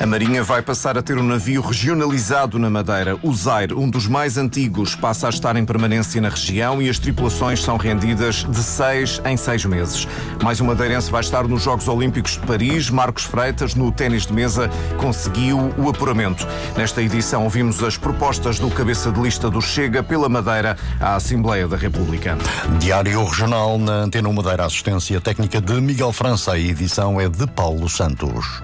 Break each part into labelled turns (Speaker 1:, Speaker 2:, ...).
Speaker 1: A Marinha vai passar a ter um navio regionalizado na Madeira. O Zaire, um dos mais antigos, passa a estar em permanência na região e as tripulações são rendidas de seis em seis meses. Mais um madeirense vai estar nos Jogos Olímpicos de Paris. Marcos Freitas, no ténis de mesa, conseguiu o apuramento. Nesta edição, ouvimos as propostas do cabeça de lista do Chega pela Madeira à Assembleia da República.
Speaker 2: Diário Regional na Antena 1 Madeira. Assistência técnica de Miguel França. A edição é de Paulo Santos.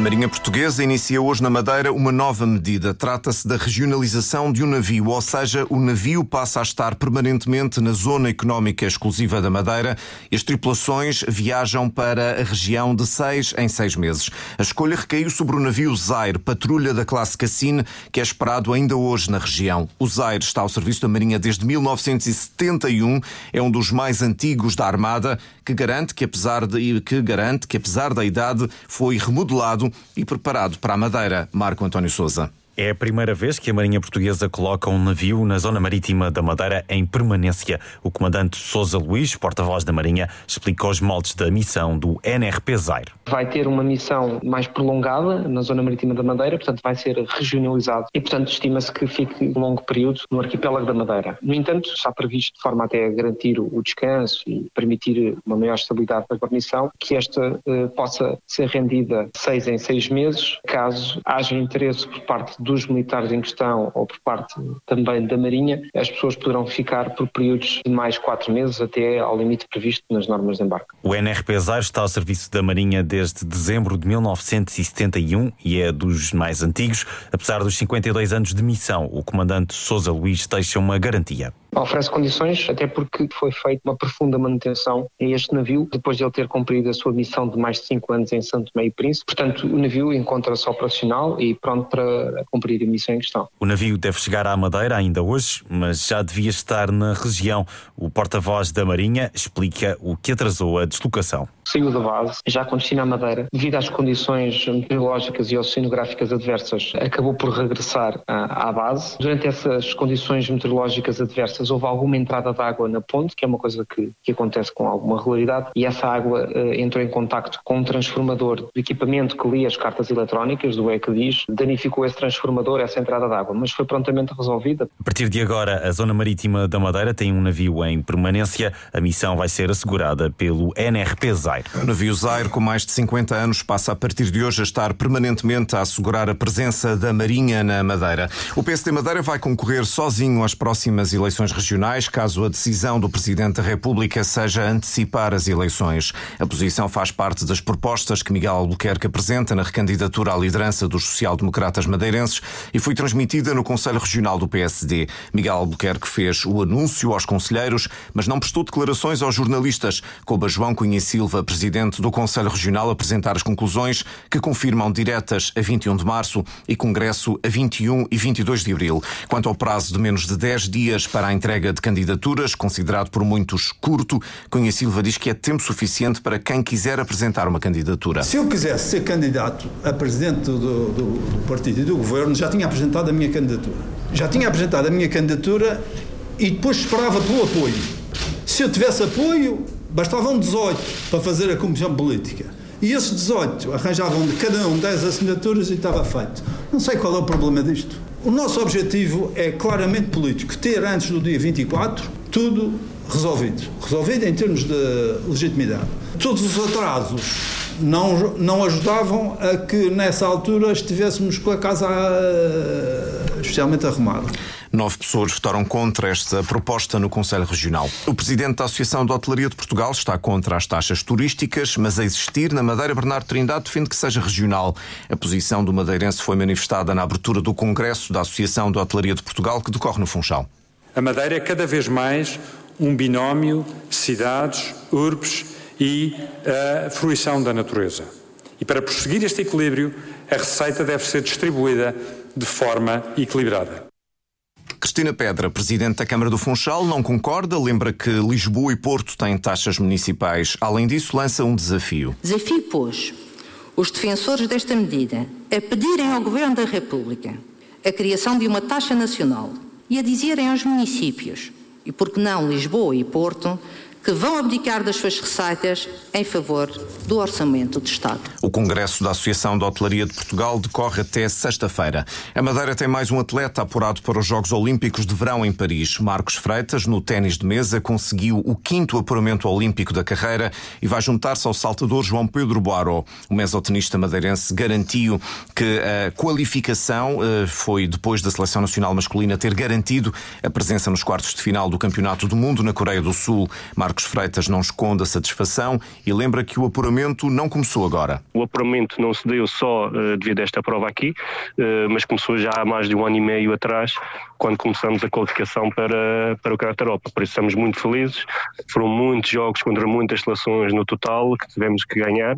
Speaker 1: A Marinha Portuguesa inicia hoje na Madeira uma nova medida. Trata-se da regionalização de um navio, ou seja, o navio passa a estar permanentemente na zona económica exclusiva da Madeira e as tripulações viajam para a região de seis em seis meses. A escolha recaiu sobre o navio Zaire, patrulha da classe Cassine, que é esperado ainda hoje na região. O Zaire está ao serviço da Marinha desde 1971, é um dos mais antigos da Armada, que garante que apesar de que garante que apesar da idade foi remodelado e preparado para a Madeira. Marco António Souza.
Speaker 3: É a primeira vez que a Marinha Portuguesa coloca um navio na zona marítima da Madeira em permanência. O comandante Sousa Luís, porta-voz da Marinha, explica os moldes da missão do NRP Zaire.
Speaker 4: Vai ter uma missão mais prolongada na zona marítima da Madeira, portanto vai ser regionalizado e, portanto, estima-se que fique um longo período no arquipélago da Madeira. No entanto, está previsto de forma até a garantir o descanso e permitir uma maior estabilidade para a guarnição, que esta eh, possa ser rendida seis em seis meses, caso haja interesse por parte do dos militares em questão ou por parte também da Marinha, as pessoas poderão ficar por períodos de mais quatro meses até ao limite previsto nas normas de embarque.
Speaker 3: O NRP Zaire está ao serviço da Marinha desde dezembro de 1971 e é dos mais antigos. Apesar dos 52 anos de missão, o comandante Sousa Luís deixa uma garantia.
Speaker 4: Oferece condições, até porque foi feita uma profunda manutenção a este navio, depois de ele ter cumprido a sua missão de mais de 5 anos em Santo Meio Príncipe. Portanto, o navio encontra-se operacional e pronto para cumprir a missão em questão.
Speaker 3: O navio deve chegar à Madeira ainda hoje, mas já devia estar na região. O porta-voz da Marinha explica o que atrasou a deslocação
Speaker 4: saiu da base, já com destino à Madeira, devido às condições meteorológicas e oceanográficas adversas, acabou por regressar à, base. Durante essas condições meteorológicas adversas, houve alguma entrada de água na ponte, que é uma coisa que, que acontece com alguma regularidade, e essa água uh, entrou em contacto com um transformador do equipamento que lia as cartas eletrónicas, do ECDIS, danificou esse transformador, essa entrada de água, mas foi prontamente resolvida.
Speaker 3: A partir de agora, a zona marítima da Madeira tem um navio em permanência. A missão vai ser assegurada pelo NRP ZAI.
Speaker 1: O navio Zaire, com mais de 50 anos, passa a partir de hoje a estar permanentemente a assegurar a presença da Marinha na Madeira. O PSD Madeira vai concorrer sozinho às próximas eleições regionais, caso a decisão do Presidente da República seja antecipar as eleições. A posição faz parte das propostas que Miguel Albuquerque apresenta na recandidatura à liderança dos social-democratas madeirenses e foi transmitida no Conselho Regional do PSD. Miguel Albuquerque fez o anúncio aos conselheiros, mas não prestou declarações aos jornalistas, a João Cunha Silva presidente do Conselho Regional, apresentar as conclusões que confirmam diretas a 21 de março e congresso a 21 e 22 de abril. Quanto ao prazo de menos de 10 dias para a entrega de candidaturas, considerado por muitos curto, Cunha Silva diz que é tempo suficiente para quem quiser apresentar uma candidatura.
Speaker 5: Se eu quisesse ser candidato a presidente do, do, do partido e do governo, já tinha apresentado a minha candidatura. Já tinha apresentado a minha candidatura e depois esperava pelo apoio. Se eu tivesse apoio, bastavam 18 para fazer a comissão política. E esses 18 arranjavam de cada um 10 assinaturas e estava feito. Não sei qual é o problema disto. O nosso objetivo é claramente político, ter antes do dia 24 tudo resolvido. Resolvido em termos de legitimidade. Todos os atrasos não, não ajudavam a que nessa altura estivéssemos com a casa uh, especialmente arrumada.
Speaker 1: Nove pessoas votaram contra esta proposta no Conselho Regional. O presidente da Associação de Hotelaria de Portugal está contra as taxas turísticas, mas a existir na Madeira, Bernardo Trindade defende que seja regional. A posição do madeirense foi manifestada na abertura do Congresso da Associação de Hotelaria de Portugal, que decorre no Funchal.
Speaker 6: A Madeira é cada vez mais um binómio cidades, urbes e a fruição da natureza. E para prosseguir este equilíbrio, a receita deve ser distribuída de forma equilibrada.
Speaker 1: Cristina Pedra, presidente da Câmara do Funchal, não concorda, lembra que Lisboa e Porto têm taxas municipais. Além disso, lança um desafio.
Speaker 7: Desafio, pois, os defensores desta medida a pedirem ao Governo da República a criação de uma taxa nacional e a dizerem aos municípios, e por que não Lisboa e Porto, que vão abdicar das suas receitas em favor do Orçamento de Estado.
Speaker 1: O Congresso da Associação de Hotelaria de Portugal decorre até sexta-feira. A Madeira tem mais um atleta apurado para os Jogos Olímpicos de Verão em Paris. Marcos Freitas, no ténis de mesa, conseguiu o quinto apuramento olímpico da carreira e vai juntar-se ao saltador João Pedro Boaro. O mesotenista madeirense garantiu que a qualificação eh, foi depois da Seleção Nacional Masculina ter garantido a presença nos quartos de final do Campeonato do Mundo na Coreia do Sul. Marcos Freitas não esconde a satisfação e lembra que o apuramento não começou agora.
Speaker 8: O apuramento não se deu só uh, devido a esta prova aqui, uh, mas começou já há mais de um ano e meio atrás, quando começamos a qualificação para, para o Campeonato Europa. Por isso estamos muito felizes. Foram muitos jogos contra muitas seleções no total que tivemos que ganhar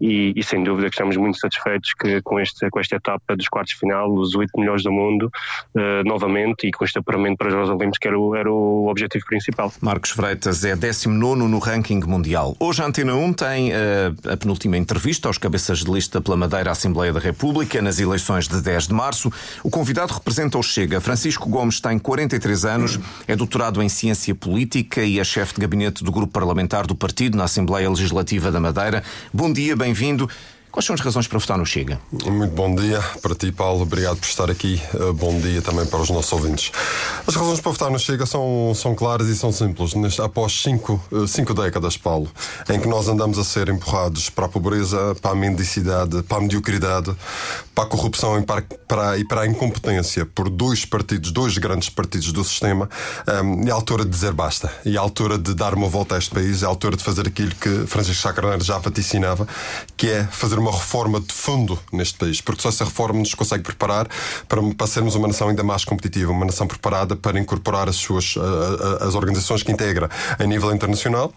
Speaker 8: e, e, sem dúvida que estamos muito satisfeitos que com, este, com esta etapa dos quartos de final, os oito melhores do mundo, uh, novamente, e com este apuramento para os Jogos Olímpicos, que era o, era o objetivo principal.
Speaker 1: Marcos Freitas é 19 no ranking mundial. Hoje a Antena 1 tem uh, a penúltima entrevista aos cabeças de lista pela Madeira Assembleia da República nas eleições de 10 de março. O convidado representa o Chega. Francisco Gomes tem 43 anos, é doutorado em Ciência Política e é chefe de gabinete do grupo parlamentar do partido na Assembleia Legislativa da Madeira. Bom dia, bem bem-vindo. Quais são as razões para votar no Chega?
Speaker 9: Muito bom dia para ti, Paulo. Obrigado por estar aqui. Uh, bom dia também para os nossos ouvintes. As razões para votar no Chega são, são claras e são simples. Após cinco, uh, cinco décadas, Paulo, em que nós andamos a ser empurrados para a pobreza, para a mendicidade, para a mediocridade, para a corrupção e para, para, e para a incompetência por dois partidos, dois grandes partidos do sistema, um, é a altura de dizer basta. E é a altura de dar uma volta a este país, é a altura de fazer aquilo que Francisco Sá Carneiro já vaticinava, que é fazer uma uma reforma de fundo neste país, porque só essa reforma nos consegue preparar para, para sermos uma nação ainda mais competitiva, uma nação preparada para incorporar as suas as organizações que integra a nível internacional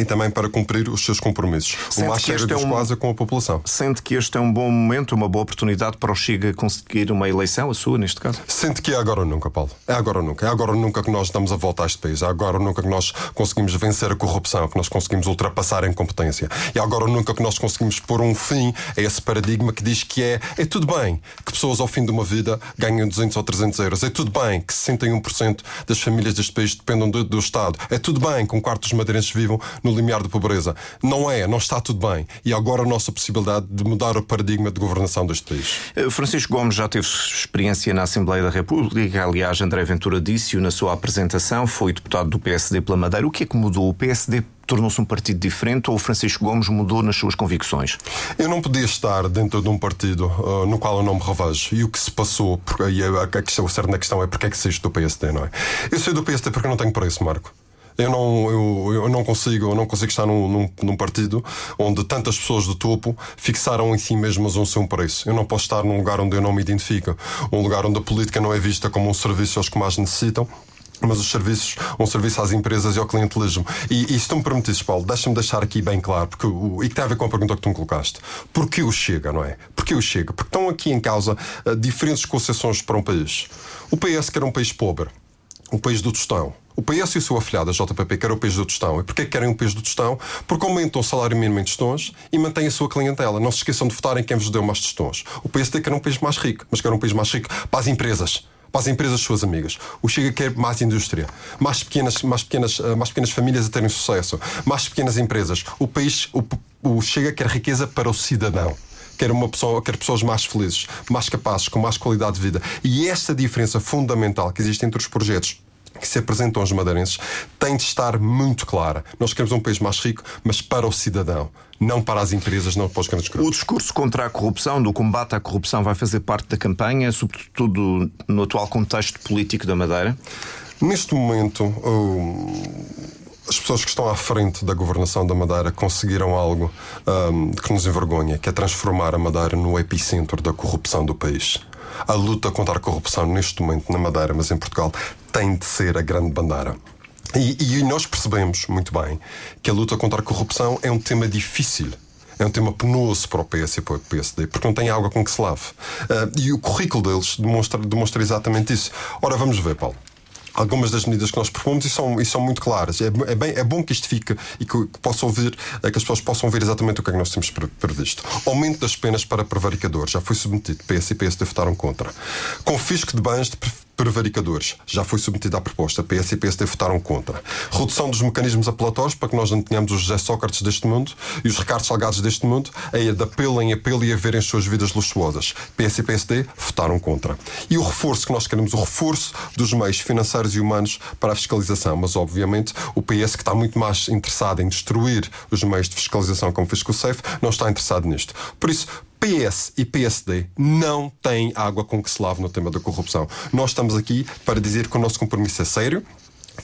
Speaker 9: e também para cumprir os seus compromissos. Sente o mais sério dos é um... é com a população.
Speaker 1: Sente que este é um bom momento, uma boa oportunidade para o Chega conseguir uma eleição, a sua neste caso?
Speaker 9: Sente que é agora ou nunca, Paulo. É agora ou nunca. É agora ou nunca que nós damos a volta a este país. É agora ou nunca que nós conseguimos vencer a corrupção, que nós conseguimos ultrapassar a incompetência. É agora ou nunca que nós conseguimos pôr um fim a esse paradigma que diz que é, é tudo bem que pessoas ao fim de uma vida ganhem 200 ou 300 euros. É tudo bem que 61% das famílias deste país dependam do, do Estado. É tudo bem que um quarto dos madeirenses vivam no limiar de pobreza. Não é, não está tudo bem. E agora a nossa possibilidade de mudar o paradigma de governação deste país.
Speaker 1: Eh, Francisco Gomes já teve experiência na Assembleia da República. Aliás, André Ventura disse-o na sua apresentação. Foi deputado do PSD pela Madeira. O que é que mudou? O PSD tornou-se um partido diferente ou o Francisco Gomes mudou nas suas convicções?
Speaker 9: Eu não podia estar dentro de um partido uh, no qual eu não me revejo. E o que se passou, porque, e a, questão, o cerne da questão é porque é que saíste do PSD, não é? Eu saí do PSD porque eu não tenho preço, Marco. Eu não, eu, eu não consigo, eu não consigo estar num, num, num, partido onde tantas pessoas do topo fixaram em si mesmas um seu preço. Eu não posso estar num lugar onde eu não me identifico, um lugar onde a política não é vista como um serviço aos que mais necessitam mas os serviços, um serviço às empresas e ao clientelismo. E, e se tu me permites, Paulo, deixa-me deixar aqui bem claro, porque o, e que tem a ver com a pergunta que tu me colocaste. Porquê o Chega, não é? Porquê o Chega? Porque estão aqui em causa uh, diferentes concessões para um país. O PS quer um país pobre, um país do tostão. O PS e o seu afiliado, a JPP, querem o país do tostão. E porquê querem o país do tostão? Porque aumentam o salário mínimo em tostões e mantêm a sua clientela. Não se esqueçam de votar em quem vos deu mais tostões. O PSD quer um país mais rico, mas quer um país mais rico para as empresas para as empresas suas amigas. O Chega quer mais indústria, mais pequenas, mais pequenas, eh, mais pequenas famílias a terem sucesso, mais pequenas empresas. O país, o, o Chega quer riqueza para o cidadão quer uma pessoa, quer pessoas mais felizes, mais capazes, com mais qualidade de vida. E esta diferença fundamental que existe entre os projetos que se apresentam aos madeirenses tem de estar muito clara. Nós queremos um país mais rico, mas para o cidadão, não para as empresas, não para os grandes grupos.
Speaker 1: O discurso contra a corrupção, do combate à corrupção, vai fazer parte da campanha, sobretudo no atual contexto político da Madeira?
Speaker 9: Neste momento, as pessoas que estão à frente da governação da Madeira conseguiram algo um, que nos envergonha, que é transformar a Madeira no epicentro da corrupção do país. A luta contra a corrupção neste momento na Madeira, mas em Portugal, tem de ser a grande bandeira. E, e nós percebemos muito bem que a luta contra a corrupção é um tema difícil É um tema penoso para o PS e para o PSD, porque não tem água com que se lave. Uh, e o currículo deles demonstra, demonstra exatamente isso. Ora, vamos ver, Paulo algumas das medidas que nós propomos e são, e são muito claras. É, é, bem, é bom que isto fique e que, que, possam ouvir, que as pessoas possam ver exatamente o que é que nós temos previsto. Aumento das penas para prevaricadores, já foi submetido. PS e PSD votaram contra. Confisco de bens de prevaricadores. Já foi submetida à proposta. PS e PSD votaram contra. Redução dos mecanismos apelatórios para que nós não tenhamos os José Sócrates deste mundo e os Ricardo Salgados deste mundo a de apelo em apelo e a verem as suas vidas luxuosas. PS e PSD votaram contra. E o reforço que nós queremos, o reforço dos meios financeiros e humanos para a fiscalização. Mas, obviamente, o PS, que está muito mais interessado em destruir os meios de fiscalização como fez com o SAFE, não está interessado nisto. Por isso, PS e PSD não têm água com que se lave no tema da corrupção. Nós estamos aqui para dizer que o nosso compromisso é sério,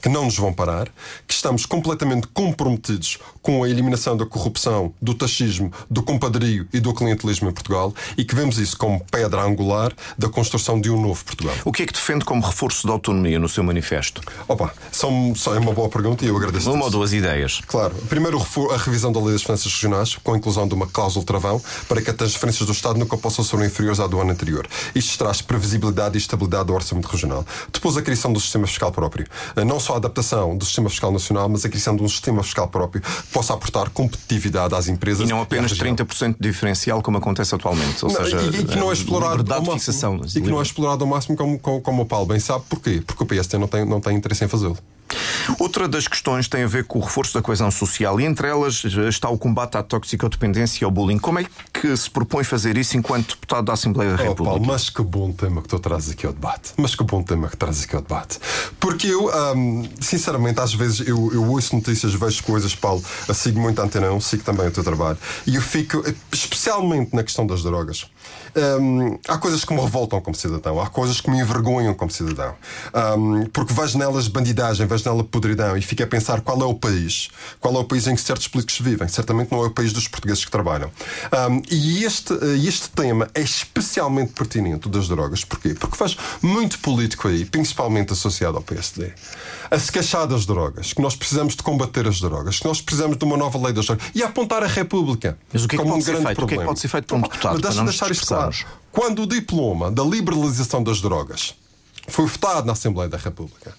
Speaker 9: que não nos vão parar, que estamos completamente comprometidos com a eliminação da corrupção, do taxismo, do compadrio e do clientelismo em Portugal e que vemos isso como pedra angular da construção de um novo Portugal.
Speaker 1: O que é que defende como reforço da autonomia no seu manifesto?
Speaker 9: Opa, são, são, é uma boa pergunta e eu agradeço.
Speaker 1: Uma ou duas ideias.
Speaker 9: Claro. Primeiro, a revisão da Lei das Finanças Regionais, com a inclusão de uma cláusula travão para que as transferências do Estado nunca possam ser inferiores à do ano anterior. Isto traz previsibilidade e estabilidade do orçamento regional. Depois, a criação do sistema fiscal próprio. Não só a adaptação do sistema fiscal nacional, mas a criação de um sistema fiscal próprio que possa aportar competitividade às empresas.
Speaker 1: E não apenas e 30% de diferencial, como acontece atualmente. Ou
Speaker 9: não,
Speaker 1: seja,
Speaker 9: e, e, que não é explorado ao máximo, fixação, e que não é explorado ao máximo, como, como, como o Paulo bem sabe. Porquê? Porque o PST não tem, não tem interesse em fazê-lo.
Speaker 1: Outra das questões tem a ver com o reforço da coesão social e entre elas está o combate à toxicodependência e ao bullying. Como é que se propõe fazer isso enquanto deputado da Assembleia da República? Oh,
Speaker 9: Paulo, mas que bom tema que tu trazes aqui ao debate. Mas que bom tema que trazes aqui ao debate. Porque eu, hum, sinceramente, às vezes eu, eu ouço notícias, vejo coisas, Paulo, sigo muito a Antena 1, sigo também o teu trabalho, e eu fico, especialmente na questão das drogas, hum, há coisas que me revoltam como cidadão, há coisas que me envergonham como cidadão. Hum, porque vejo nelas bandidagem, vejo nela podridão e fico a pensar qual é o país, qual é o país em que certos políticos vivem. Certamente não é o país dos portugueses que trabalham. Um, e este, este tema é especialmente pertinente das drogas. Porquê? Porque faz muito político aí, principalmente associado ao PSD, a se queixar das drogas, que nós precisamos de combater as drogas, que nós precisamos de uma nova lei das drogas e a apontar a República
Speaker 1: Mas o que é que
Speaker 9: como um grande
Speaker 1: feito?
Speaker 9: problema. O
Speaker 1: que é que pode ser feito por um deputado?
Speaker 9: Mas deixa deixar isto claro. Quando o diploma da liberalização das drogas foi votado na Assembleia da República,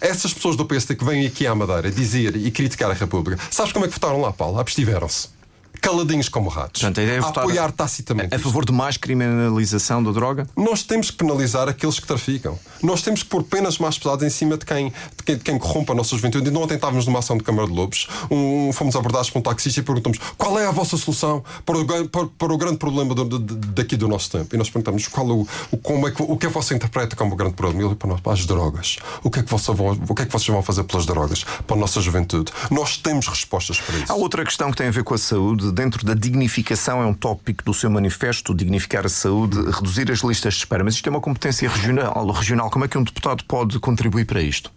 Speaker 9: essas pessoas do PSD que vêm aqui à Madeira dizer e criticar a República, sabes como é que votaram lá, Paulo? Abstiveram-se caladinhos como ratos.
Speaker 1: Portanto, a ideia é
Speaker 9: a apoiar tacitamente.
Speaker 1: A favor de mais criminalização da droga?
Speaker 9: Nós temos que penalizar aqueles que traficam. Nós temos que pôr penas mais pesadas em cima de quem, de quem, de quem corrompe a nossa juventude. E não ontem estávamos numa ação de Câmara de Lobos, um, fomos abordados por um taxista e perguntamos qual é a vossa solução para o, para, para o grande problema do, de, daqui do nosso tempo. E nós perguntamos qual o, o, como é que, o que é que você interpreta como o grande problema. E ele para nós, para as drogas. O que, é que você o que é que vocês vão fazer pelas drogas? Para a nossa juventude. Nós temos respostas para isso.
Speaker 1: Há outra questão que tem a ver com a saúde. Dentro da dignificação é um tópico do seu manifesto, dignificar a saúde, reduzir as listas de espera. Mas isto é uma competência regional. regional. Como é que um deputado pode contribuir para isto?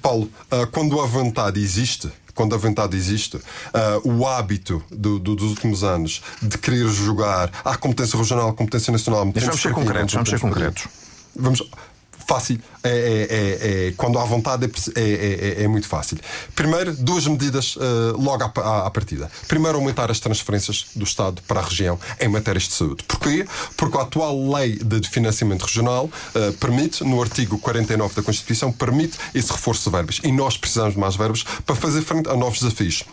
Speaker 9: Paulo, ah, quando a vontade existe, quando a vontade existe, uh, o hábito do, do, dos últimos anos de querer jogar à competência regional, à competência nacional.
Speaker 1: Mas vamos ser concretos, vamos ser concretos.
Speaker 9: Vamos, fácil. É, é, é, é, quando há vontade é, é, é, muito fácil. Primeiro, duas medidas uh, logo à, à, à, partida. Primeiro, aumentar as transferências do Estado para a região em matérias de saúde. Porquê? Porque a atual lei de financiamento regional uh, permite, no artigo 49 da Constituição, permite esse reforço de verbas. E nós precisamos de mais verbas para fazer frente a novos desafios.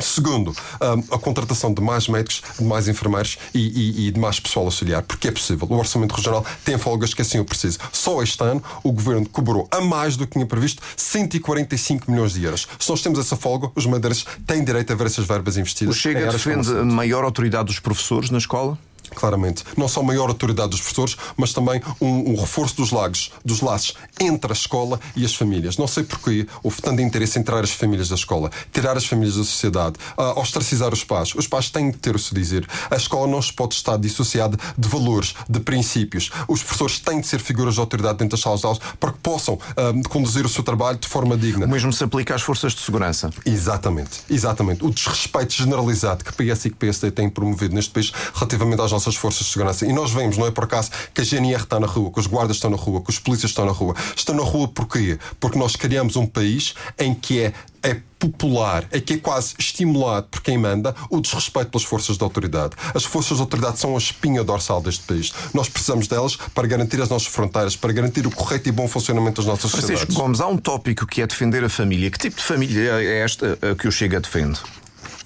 Speaker 9: Segundo, a contratação de mais médicos, de mais enfermeiros e, e, e, de mais pessoal auxiliar, porque é possível. O Orçamento Regional tem folgas que assim o precisa. Só este ano o Governo cobrou a mais do que tinha previsto 145 milhões de euros. Se nós temos essa folga, os madeirenses têm direito a ver essas verbas investidas.
Speaker 1: O Chega defende maior autoridade dos professores na escola?
Speaker 9: Claramente. Não só maior autoridade dos professores, mas também um, um, reforço dos lagos, dos laços entre a escola e as famílias. Não sei porquê houve tanto interesse em tirar as famílias da escola, tirar as famílias da sociedade, uh, ostracizar os pais. Os pais têm que ter o seu dizer. A escola não se pode estar dissociada de valores, de princípios. Os professores têm de ser figuras de autoridade dentro das salas de aulas para que possam uh, conduzir o seu trabalho de forma digna.
Speaker 1: O mesmo se aplica às forças de segurança.
Speaker 9: Exatamente, exatamente. O desrespeito generalizado que PS e que PSD têm promovido neste país relativamente às nossas forças de segurança. E nós vemos, não é por acaso, que a GNR está na rua, que os guardas estão na rua, que os polícias estão na rua. Estão na rua porquê? Porque nós criamos um país em que é é popular, é que é quase estimulado por quem manda o desrespeito pelas forças de autoridade. As forças de autoridade são a espinha dorsal deste país. Nós precisamos delas para garantir as nossas fronteiras, para garantir o correto e bom funcionamento das nossas
Speaker 1: Francisco
Speaker 9: sociedades.
Speaker 1: Gomes, há um tópico que é defender a família. Que tipo de família é esta que o Chega defende?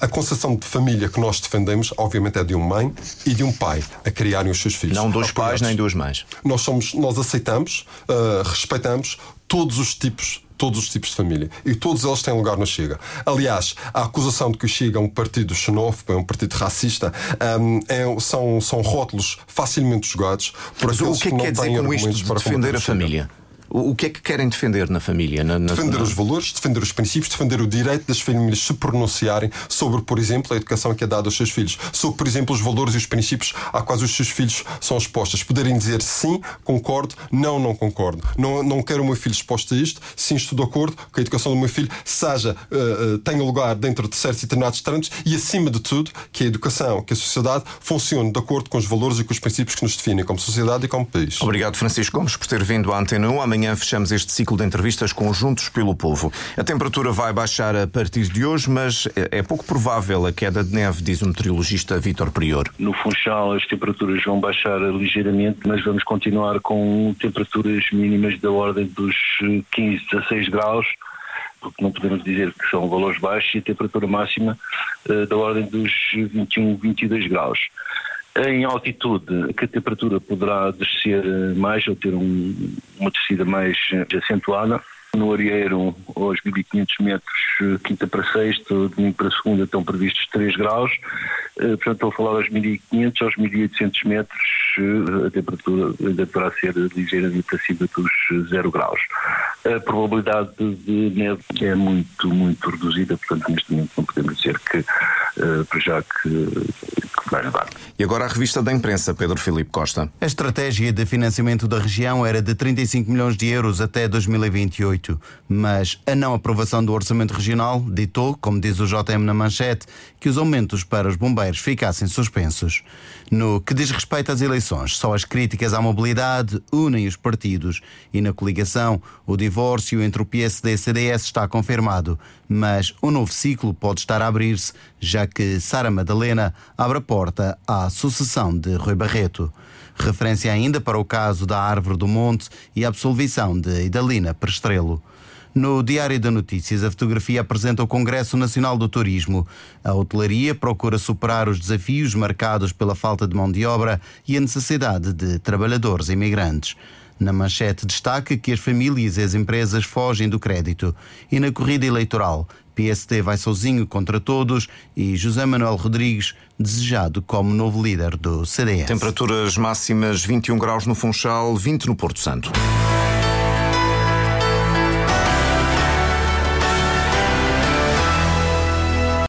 Speaker 9: A concepção de família que nós defendemos, obviamente, é de uma mãe e de um pai a criarem os seus filhos.
Speaker 1: Não dois pais nem duas mães.
Speaker 9: Nós somos, nós aceitamos, uh, respeitamos todos os tipos todos os tipos de família. E todos eles têm lugar no Chega. Aliás, a acusação de que o Chega é um partido xenófobo, é um partido racista, um, é, são, são rótulos facilmente jogados por
Speaker 1: Mas
Speaker 9: aqueles
Speaker 1: o que é que,
Speaker 9: que não
Speaker 1: quer dizer com isto de
Speaker 9: para
Speaker 1: defender a
Speaker 9: combater o
Speaker 1: que é que querem defender na família? Na, na...
Speaker 9: Defender os valores, defender os princípios, defender o direito das famílias se pronunciarem sobre, por exemplo, a educação que é dada aos seus filhos, sobre, por exemplo, os valores e os princípios a quais os seus filhos são expostos. Poderem dizer sim, concordo, não, não concordo. Não, não quero o meu filho exposto a isto, sim, estou de acordo que a educação do meu filho seja, uh, uh, tenha lugar dentro de certos e determinados trâmites e, acima de tudo, que a educação, que a sociedade funcione de acordo com os valores e com os princípios que nos definem como sociedade e como país.
Speaker 1: Obrigado, Francisco Gomes, por ter vindo à Antena 1. Amanhã fechamos este ciclo de entrevistas conjuntos pelo povo. A temperatura vai baixar a partir de hoje, mas é pouco provável a queda de neve, diz o meteorologista Vítor Prior.
Speaker 10: No Funchal as temperaturas vão baixar ligeiramente, mas vamos continuar com temperaturas mínimas da ordem dos 15, 16 graus porque não podemos dizer que são valores baixos, e a temperatura máxima uh, da ordem dos 21, 22 graus. Em altitude, que a temperatura poderá descer mais ou ter um, uma descida mais acentuada. No Arieiro, aos 1500 metros, quinta para sexta, domingo para segunda, estão previstos 3 graus. Portanto, estou a falar aos 1500, aos 1800 metros, a temperatura ainda poderá ser ligeiramente acima dos 0 graus. A probabilidade de neve é muito, muito reduzida, portanto, neste momento não podemos dizer que, para já, que, nevar.
Speaker 1: E agora a revista da imprensa, Pedro Filipe Costa.
Speaker 11: A estratégia de financiamento da região era de 35 milhões de euros até 2028, mas a não aprovação do orçamento regional ditou, como diz o JM na manchete, que os aumentos para os bombeiros ficassem suspensos. No que diz respeito às eleições, só as críticas à mobilidade unem os partidos e na coligação o divórcio entre o PSD e o CDS está confirmado, mas o novo ciclo pode estar a abrir-se, já que Sara Madalena abre a porta à sucessão de Rui Barreto. Referência ainda para o caso da Árvore do Monte e a absolvição de Idalina Prestrelo. No Diário da Notícias, a fotografia apresenta o Congresso Nacional do Turismo. A hotelaria procura superar os desafios marcados pela falta de mão de obra e a necessidade de trabalhadores imigrantes. Na manchete destaca que as famílias e as empresas fogem do crédito. E na corrida eleitoral, PSD vai sozinho contra todos e José Manuel Rodrigues desejado como novo líder do CDS.
Speaker 1: Temperaturas máximas 21 graus no Funchal, 20 no Porto Santo.